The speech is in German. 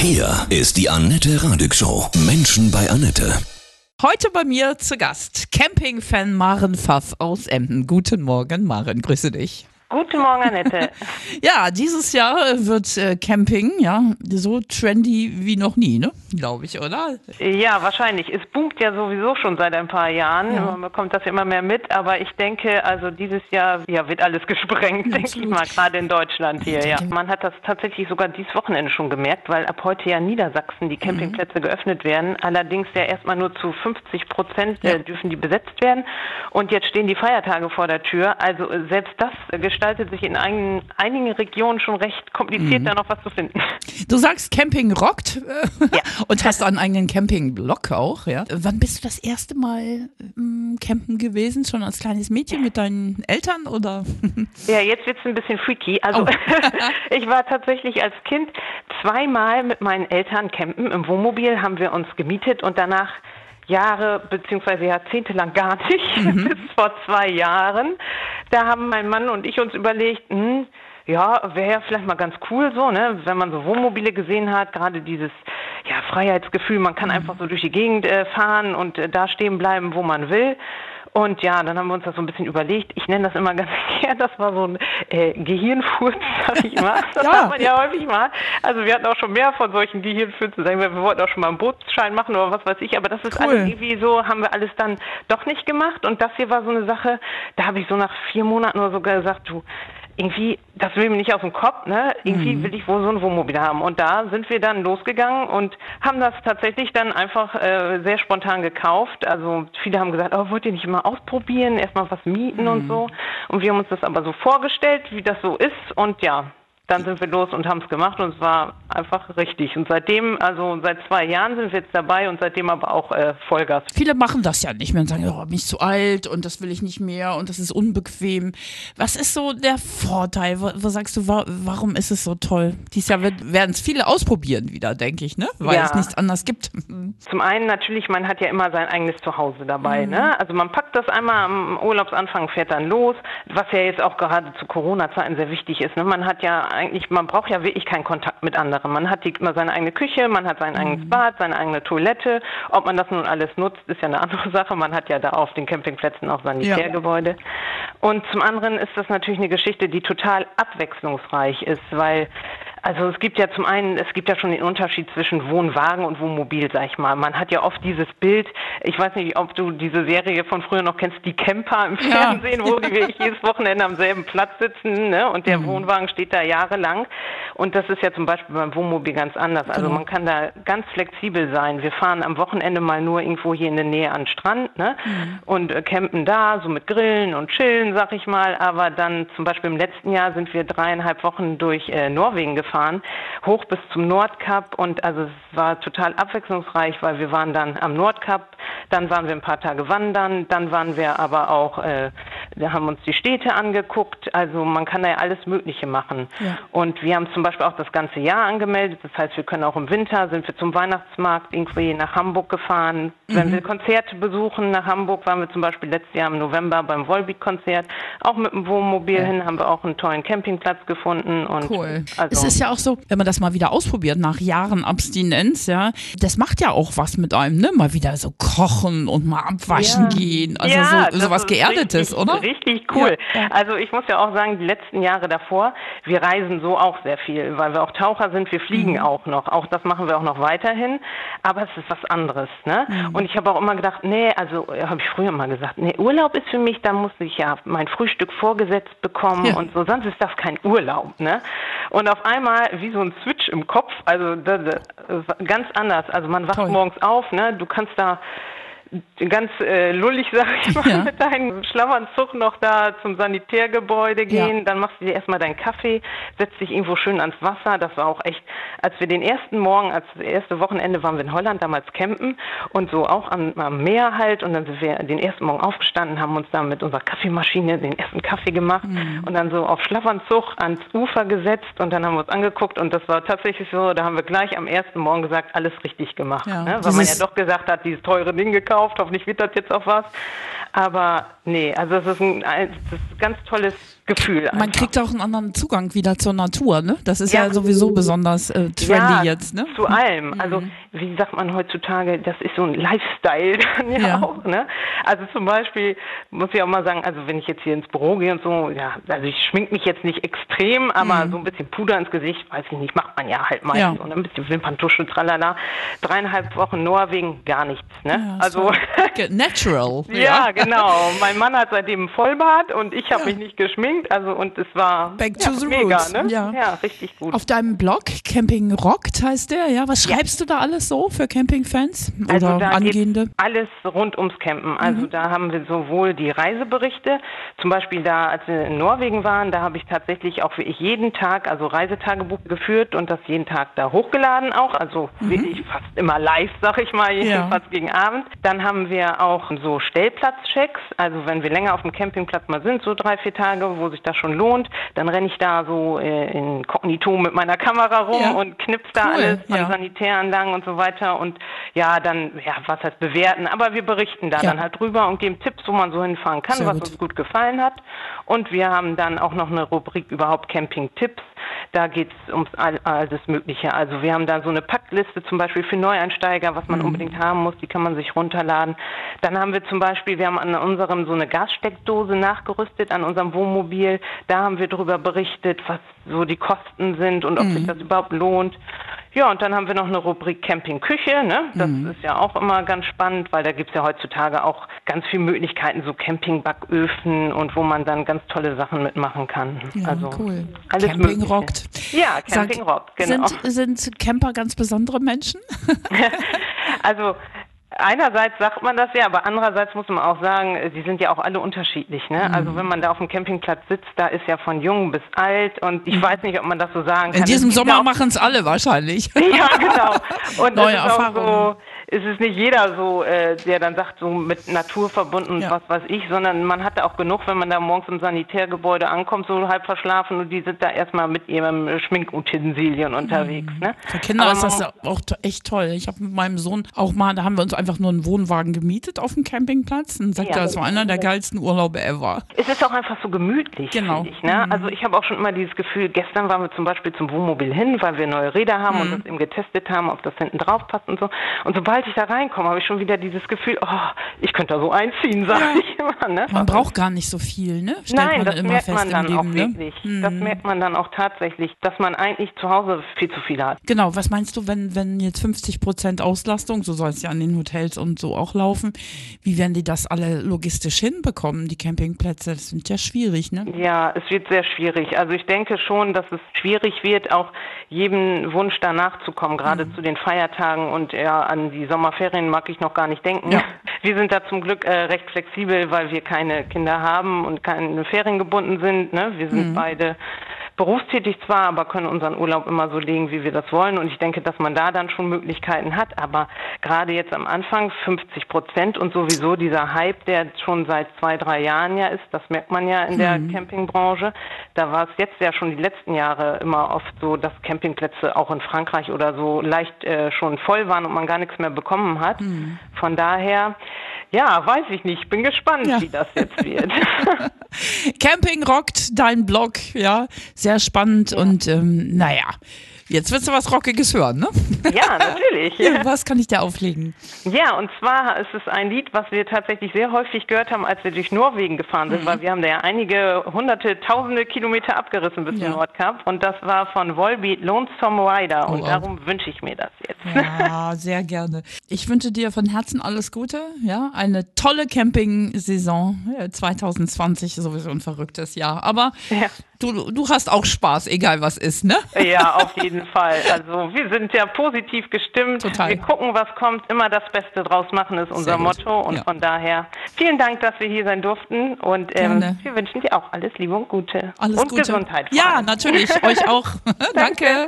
Hier ist die Annette Radig Show. Menschen bei Annette. Heute bei mir zu Gast Campingfan Maren Pfaff aus Emden. Guten Morgen, Maren, grüße dich. Guten Morgen, Annette. ja, dieses Jahr wird äh, Camping ja so trendy wie noch nie, ne? Glaube ich, oder? Ja, wahrscheinlich. Es boomt ja sowieso schon seit ein paar Jahren. Ja. Man bekommt das immer mehr mit. Aber ich denke, also dieses Jahr ja, wird alles gesprengt, ja, denke ich mal, gerade in Deutschland hier. Ja. Man hat das tatsächlich sogar dieses Wochenende schon gemerkt, weil ab heute ja in Niedersachsen die Campingplätze mhm. geöffnet werden. Allerdings ja erstmal nur zu 50 Prozent äh, dürfen die besetzt werden. Und jetzt stehen die Feiertage vor der Tür. Also äh, selbst das äh, gestaltet sich in einigen, einigen Regionen schon recht kompliziert, mhm. da noch was zu finden. Du sagst, Camping rockt ja. und hast einen eigenen Camping-Blog auch. Ja. Wann bist du das erste Mal ähm, campen gewesen? Schon als kleines Mädchen mit deinen Eltern oder? Ja, jetzt wird es ein bisschen freaky. Also oh. ich war tatsächlich als Kind zweimal mit meinen Eltern campen. Im Wohnmobil haben wir uns gemietet und danach Jahre beziehungsweise Jahrzehnte lang gar nicht, mhm. bis vor zwei Jahren. Da haben mein Mann und ich uns überlegt, hm, ja, wäre ja vielleicht mal ganz cool so, ne, wenn man so Wohnmobile gesehen hat, gerade dieses ja, Freiheitsgefühl, man kann mhm. einfach so durch die Gegend äh, fahren und äh, da stehen bleiben, wo man will. Und ja, dann haben wir uns das so ein bisschen überlegt. Ich nenne das immer ganz gern, das war so ein äh, Gehirnfurz, sag ich mal. Das ja. hat man ja häufig mal. Also wir hatten auch schon mehr von solchen Gehirnfurzen. Sagen wir, wir wollten auch schon mal einen Bootsschein machen oder was weiß ich. Aber das ist cool. alles irgendwie so, haben wir alles dann doch nicht gemacht. Und das hier war so eine Sache, da habe ich so nach vier Monaten nur so gesagt, du, irgendwie, das will mir nicht aus dem Kopf, ne? Irgendwie mhm. will ich wohl so ein Wohnmobil haben. Und da sind wir dann losgegangen und haben das tatsächlich dann einfach äh, sehr spontan gekauft. Also viele haben gesagt, oh, wollt ihr nicht mal ausprobieren, erstmal was mieten mhm. und so. Und wir haben uns das aber so vorgestellt, wie das so ist. Und ja, dann sind wir los und haben es gemacht und es war einfach richtig. Und seitdem, also seit zwei Jahren sind wir jetzt dabei und seitdem aber auch äh, Vollgas. Viele machen das ja nicht mehr und sagen, oh, bin ich zu alt und das will ich nicht mehr und das ist unbequem. Was ist so der Vorteil? Wo, wo sagst du, wa warum ist es so toll? Dieses Jahr werden es viele ausprobieren wieder, denke ich, ne? Weil ja. es nichts anderes gibt. Zum einen natürlich, man hat ja immer sein eigenes Zuhause dabei. Mhm. Ne? Also man packt das einmal am Urlaubsanfang, fährt dann los, was ja jetzt auch gerade zu Corona-Zeiten sehr wichtig ist. Ne? Man hat ja eigentlich, man braucht ja wirklich keinen Kontakt mit anderen. Man hat die, immer seine eigene Küche, man hat sein mhm. eigenes Bad, seine eigene Toilette. Ob man das nun alles nutzt, ist ja eine andere Sache. Man hat ja da auf den Campingplätzen auch Sanitärgebäude. Ja. Und zum anderen ist das natürlich eine Geschichte, die total abwechslungsreich ist, weil also es gibt ja zum einen, es gibt ja schon den Unterschied zwischen Wohnwagen und Wohnmobil, sag ich mal. Man hat ja oft dieses Bild, ich weiß nicht, ob du diese Serie von früher noch kennst, die Camper im Fernsehen, ja. wo die wirklich jedes Wochenende am selben Platz sitzen, ne? Und der mhm. Wohnwagen steht da jahrelang. Und das ist ja zum Beispiel beim Wohnmobil ganz anders. Also genau. man kann da ganz flexibel sein. Wir fahren am Wochenende mal nur irgendwo hier in der Nähe an den Strand, ne? Mhm. Und äh, campen da, so mit Grillen und Chillen, sag ich mal. Aber dann zum Beispiel im letzten Jahr sind wir dreieinhalb Wochen durch äh, Norwegen gefahren hoch bis zum Nordkap und also es war total abwechslungsreich, weil wir waren dann am Nordkap, dann waren wir ein paar Tage wandern, dann waren wir aber auch, äh, wir haben uns die Städte angeguckt, also man kann da ja alles Mögliche machen. Ja. Und wir haben zum Beispiel auch das ganze Jahr angemeldet, das heißt, wir können auch im Winter, sind wir zum Weihnachtsmarkt irgendwie nach Hamburg gefahren. Mhm. Wenn wir Konzerte besuchen nach Hamburg, waren wir zum Beispiel letztes Jahr im November beim Volbeat-Konzert, auch mit dem Wohnmobil ja. hin, haben wir auch einen tollen Campingplatz gefunden. Und cool. Also, es ist ja auch so, wenn man das mal wieder ausprobiert, nach Jahren Abstinenz, ja, das macht ja auch was mit einem, ne? Mal wieder so kochen und mal abwaschen ja. gehen. Also ja, so, so was Geerdetes, richtig, oder? Richtig cool. Ja. Also ich muss ja auch sagen, die letzten Jahre davor, wir reisen so auch sehr viel, weil wir auch Taucher sind, wir fliegen mhm. auch noch. Auch das machen wir auch noch weiterhin. Aber es ist was anderes, ne? Mhm. Und ich habe auch immer gedacht, nee, also habe ich früher mal gesagt, nee, Urlaub ist für mich, da muss ich ja mein Frühstück vorgesetzt bekommen und so, sonst ist das kein Urlaub, ne? Und auf einmal, wie so ein Switch im Kopf, also das, das, ganz anders. Also man wacht Toll. morgens auf, ne? Du kannst da ganz äh, lullig, sag ich mal, ja. mit deinem Schlafanzug noch da zum Sanitärgebäude gehen. Ja. Dann machst du dir erstmal deinen Kaffee, setzt dich irgendwo schön ans Wasser. Das war auch echt, als wir den ersten Morgen, als das erste Wochenende waren wir in Holland damals campen und so auch am, am Meer halt. Und dann sind wir den ersten Morgen aufgestanden, haben uns da mit unserer Kaffeemaschine den ersten Kaffee gemacht mhm. und dann so auf Schlafanzug ans Ufer gesetzt und dann haben wir uns angeguckt und das war tatsächlich so, da haben wir gleich am ersten Morgen gesagt, alles richtig gemacht. Ja. Ne? Weil man ja doch gesagt hat, dieses teure Ding gekauft gekauft. Hoffentlich wird das jetzt auch was. Aber nee, also es ist ein, das ist ein ganz tolles Gefühl. Man einfach. kriegt auch einen anderen Zugang wieder zur Natur, ne? Das ist ja, ja sowieso besonders äh, trendy ja, jetzt, ne? Zu allem. Also wie sagt man heutzutage, das ist so ein Lifestyle dann ja, Ja. auch, ne? Also zum Beispiel muss ich auch mal sagen, also wenn ich jetzt hier ins Büro gehe und so, ja, also ich schmink mich jetzt nicht extrem, aber so ein bisschen Puder ins Gesicht, weiß ich nicht, macht man ja halt meistens. Ja. Und ein bisschen Wimperntusche, tralala. Dreieinhalb Wochen Norwegen, gar nichts, ne? Also Natural. Ja, genau. Mein Mann hat seitdem Vollbart und ich habe mich nicht geschminkt. Also und es war Back ja, to the mega, roots. ne? Ja. richtig gut. Auf deinem Blog, Camping Rockt heißt der, ja? Was schreibst du da alles so für Campingfans oder Also da Angehende? alles rund ums Campen. Also Mhm. da haben wir sowohl die Reiseberichte, zum Beispiel da, als wir in Norwegen waren, da habe ich tatsächlich auch wirklich jeden Tag, also Reisetagebuch geführt und das jeden Tag da hochgeladen auch. Also wirklich fast immer live, sag ich mal, Mhm. Ja. jedenfalls gegen Abend. Dann haben wir auch so Stellplatzchecks. Also wenn wir länger auf dem Campingplatz mal sind, so drei, vier Tage, wo sich das schon lohnt, dann renne ich da so äh, in Kognito mit meiner Kamera rum Ja. und knips da Cool, alles an ja. Sanitäranlagen und so weiter und ja, dann, ja, was heißt bewerten, aber wir berichten da Ja. dann halt drüber und geben Tipps, wo man so hinfahren kann, Sehr was gut. uns gut gefallen hat. Und wir haben dann auch noch eine Rubrik überhaupt Camping-Tipps. Da geht's ums all, alles Mögliche. Also wir haben da so eine Packliste zum Beispiel für Neueinsteiger, was Mhm. man unbedingt haben muss, die kann man sich runterladen. Dann haben wir zum Beispiel, wir haben an unserem so eine Gassteckdose nachgerüstet, an unserem Wohnmobil. Da haben wir darüber berichtet, was so die Kosten sind und ob Mhm. sich das überhaupt lohnt. Ja, und dann haben wir noch eine Rubrik Campingküche. Ne? Das Mhm. ist ja auch immer ganz spannend, weil da gibt's ja heutzutage auch ganz viele Möglichkeiten, so Campingbacköfen und wo man dann ganz tolle Sachen mitmachen kann. Ja, also cool. alles Camping Mögliche. rockt. Ja, Sag, Camping rockt, genau. Sind, sind Camper ganz besondere Menschen? Also einerseits sagt man das ja, aber andererseits muss man auch sagen, die sind ja auch alle unterschiedlich. Mhm. Ne? Also wenn man da auf dem Campingplatz sitzt, da ist ja von jung bis alt und ich weiß nicht, ob man das so sagen kann. In diesem Sommer machen es alle wahrscheinlich. Ja, genau. Und Neue es ist auch Erfahrungen. So, es ist nicht jeder so, äh, der dann sagt, so mit Natur verbunden und Ja. was weiß ich, sondern man hat da auch genug, wenn man da morgens im Sanitärgebäude ankommt, so halb verschlafen und die sind da erstmal mit ihrem Schminkutensilien unterwegs. Ne? Für Kinder Aber ist das ja auch echt toll. Ich habe mit meinem Sohn auch mal, da haben wir uns einfach nur einen Wohnwagen gemietet auf dem Campingplatz und sagt, Ja. das war einer der geilsten Urlaube ever. Es ist auch einfach so gemütlich, Genau. ich. Ne? Also ich habe auch schon immer dieses Gefühl, gestern waren wir zum Beispiel zum Wohnmobil hin, weil wir neue Räder haben Mhm. und das eben getestet haben, ob das hinten drauf passt und so. Und sobald ich da reinkomme, habe ich schon wieder dieses Gefühl, oh, ich könnte da so einziehen, sag ich immer. Ne? Man braucht gar nicht so viel, ne? Stellt Nein, man das immer merkt man dann im auch Leben, ne? wirklich. Das merkt man dann auch tatsächlich, dass man eigentlich zu Hause viel zu viel hat. Genau, was meinst du, wenn, wenn jetzt 50 Prozent Auslastung, so soll es ja an den Hotels und so auch laufen, wie werden die das alle logistisch hinbekommen, die Campingplätze? Das sind ja schwierig, ne? Ja, es wird sehr schwierig. Also ich denke schon, dass es schwierig wird, auch jedem Wunsch danach zu kommen, gerade Mhm. zu den Feiertagen und ja, an die Sommerferien mag ich noch gar nicht denken. Ja. Wir sind da zum Glück äh, recht flexibel, weil wir keine Kinder haben und keine Ferien gebunden sind. Ne? Wir Mhm. sind beide berufstätig zwar, aber können unseren Urlaub immer so legen, wie wir das wollen. Und ich denke, dass man da dann schon Möglichkeiten hat. Aber gerade jetzt am Anfang 50 Prozent und sowieso dieser Hype, der schon seit zwei, drei Jahren ja ist, das merkt man ja in der Campingbranche. Da war es jetzt ja schon die letzten Jahre immer oft so, dass Campingplätze auch in Frankreich oder so leicht äh, schon voll waren und man gar nichts mehr bekommen hat. Von daher, ja, weiß ich nicht. Bin gespannt, Ja. wie das jetzt wird. Camping rockt, dein Blog, ja, sehr spannend und ähm, naja, jetzt willst du was Rockiges hören, ne? ja, natürlich. Ja, was kann ich dir auflegen? Ja, und zwar ist es ein Lied, was wir tatsächlich sehr häufig gehört haben, als wir durch Norwegen gefahren Mhm. sind, weil wir haben da ja einige hunderte, tausende Kilometer abgerissen bis Ja. zum Nordkap. Und das war von Volbeat Lonesome Rider. Und wow. darum wünsche ich mir das jetzt. Ja, sehr gerne. Ich wünsche dir von Herzen alles Gute, ja, eine tolle Camping-Saison äh, 2020, sowieso ein verrücktes Jahr, aber Ja. Du, du hast auch Spaß, egal was ist, ne? Ja, auf jeden Fall. Also wir sind ja positiv gestimmt. Total. Wir gucken, was kommt. Immer das Beste draus machen ist unser. Motto. Und Ja. von daher vielen Dank, dass wir hier sein durften. Und ähm, wir wünschen dir auch alles Liebe und Gute. Alles und Gute. Gesundheit. Ja, natürlich, euch auch. Danke.